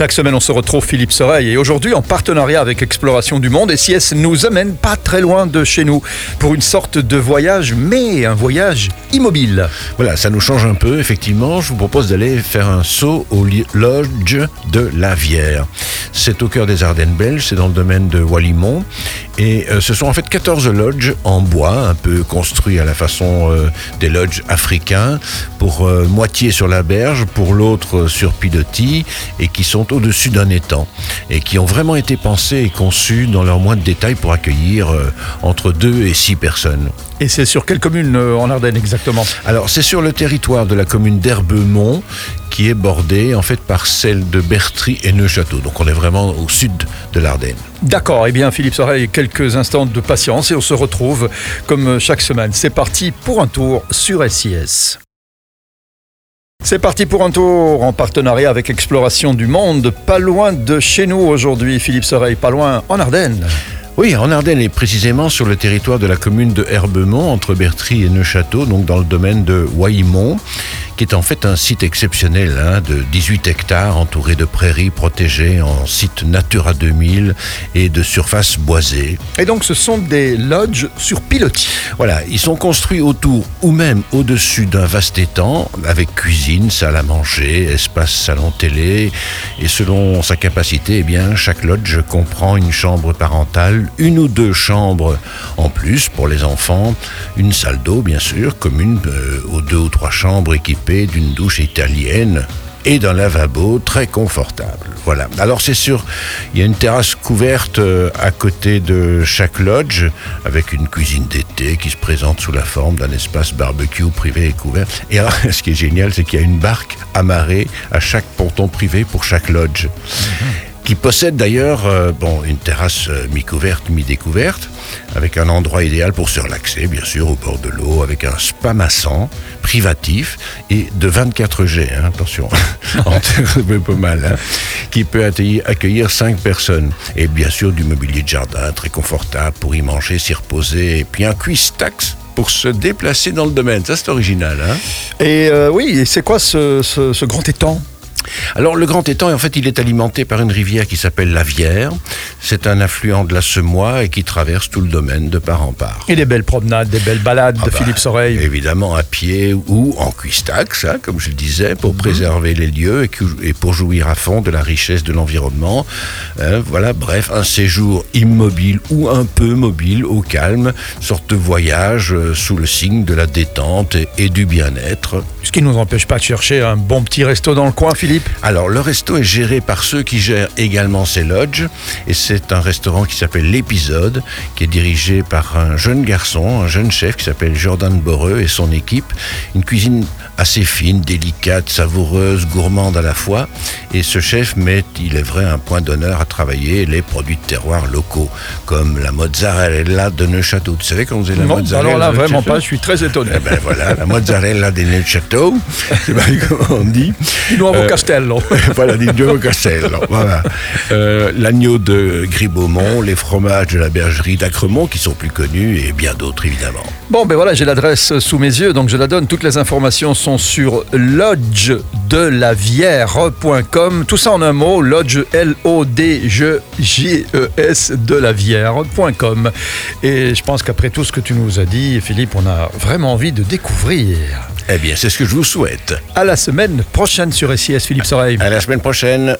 Chaque semaine, on se retrouve Philippe Soreille et aujourd'hui, en partenariat avec Exploration du Monde, SIS nous amène pas très loin de chez nous pour une sorte de voyage, mais un voyage immobile. Voilà, ça nous change un peu, effectivement. Je vous propose d'aller faire un saut au lodge de la Vière. C'est au cœur des Ardennes belges, c'est dans le domaine de Wallimont. Et euh, ce sont en fait 14 lodges en bois, un peu construits à la façon euh, des lodges africains, pour euh, moitié sur la berge, pour l'autre sur pilotis, et qui sont au-dessus d'un étang, et qui ont vraiment été pensés et conçus dans leur moindre détail pour accueillir entre 2 et 6 personnes. Et c'est sur quelle commune en Ardennes exactement? Alors c'est sur le territoire de la commune d'Herbemont, qui est bordée en fait par celle de Bertry et Neuchâteau. Donc on est vraiment au sud de l'Ardenne. D'accord, eh bien Philippe Soreille, quelques instants de patience et on se retrouve comme chaque semaine. C'est parti pour un tour sur SIS. C'est parti pour un tour en partenariat avec Exploration du Monde, pas loin de chez nous aujourd'hui, Philippe Soreille, pas loin en Ardennes. Oui, en Ardennes et précisément sur le territoire de la commune de Herbemont, entre Bertry et Neuchâteau, donc dans le domaine de Waillimont qui est en fait un site exceptionnel hein, de 18 hectares entouré de prairies protégées en site Natura 2000 et de surface boisée. Et donc ce sont des lodges sur pilotis. Voilà, ils sont construits autour ou même au-dessus d'un vaste étang avec cuisine, salle à manger, espace salon télé et selon sa capacité, eh bien chaque lodge comprend une chambre parentale, une ou deux chambres en plus pour les enfants, une salle d'eau bien sûr commune euh, aux deux ou trois chambres équipées d'une douche italienne et d'un lavabo très confortable. Voilà. Alors c'est sûr, il y a une terrasse couverte euh, à côté de chaque lodge avec une cuisine d'été qui se présente sous la forme d'un espace barbecue privé et couvert. Et alors, ce qui est génial, c'est qu'il y a une barque amarrée à chaque ponton privé pour chaque lodge. Mhm qui possède d'ailleurs euh, bon, une terrasse euh, mi-couverte, mi-découverte, avec un endroit idéal pour se relaxer, bien sûr, au bord de l'eau, avec un spa massant, privatif, et de 24 G, hein, attention, peu mal, hein, qui peut accueillir, accueillir 5 personnes. Et bien sûr, du mobilier de jardin très confortable pour y manger, s'y reposer, et puis un cuisse-taxe pour se déplacer dans le domaine. Ça, c'est original. Hein et euh, oui, c'est quoi ce grand étang? Alors le grand étang, en fait, il est alimenté par une rivière qui s'appelle la Vière. C'est un affluent de la Semois et qui traverse tout le domaine de part en part. Et des belles promenades, des belles balades de ah bah, Philippe Soreille. Évidemment à pied ou en cuistax, hein, comme je le disais, pour mhm. préserver les lieux et, pour jouir à fond de la richesse de l'environnement. Hein, voilà, bref, un séjour immobile ou un peu mobile, au calme, sorte de voyage euh, sous le signe de la détente et, du bien-être. Ce qui ne nous empêche pas de chercher un bon petit resto dans le coin, Philippe alors, le resto est géré par ceux qui gèrent également ces lodges. Et c'est un restaurant qui s'appelle L'Épisode, qui est dirigé par un jeune garçon, un jeune chef qui s'appelle Jordan Boreux et son équipe. Une cuisine assez fine, délicate, savoureuse, gourmande à la fois. Et ce chef met, il est vrai, un point d'honneur à travailler les produits de terroir locaux, comme la mozzarella de Neuchâteau. Tu savais qu'on faisait la mozzarella alors là, vraiment pas, je suis très étonné. Eh ben voilà, la mozzarella de Neuchâteau, c'est pas comment on dit. Nuovo euh, Voilà, voilà. Euh, l'agneau de Gribaumont, les fromages de la bergerie d'Acremont, qui sont plus connus, et bien d'autres, évidemment. Bon, ben voilà, j'ai l'adresse sous mes yeux, donc je la donne. Toutes les informations sont sur lodge-de-la-vière.com. Tout ça en un mot, lodge, L-O-D-G-J-E-S de la Vière.com. Et je pense qu'après tout ce que tu nous as dit, Philippe, on a vraiment envie de découvrir. Eh bien, c'est ce que je vous souhaite. À la semaine prochaine sur SIS, Philippe Soreille. À la semaine prochaine.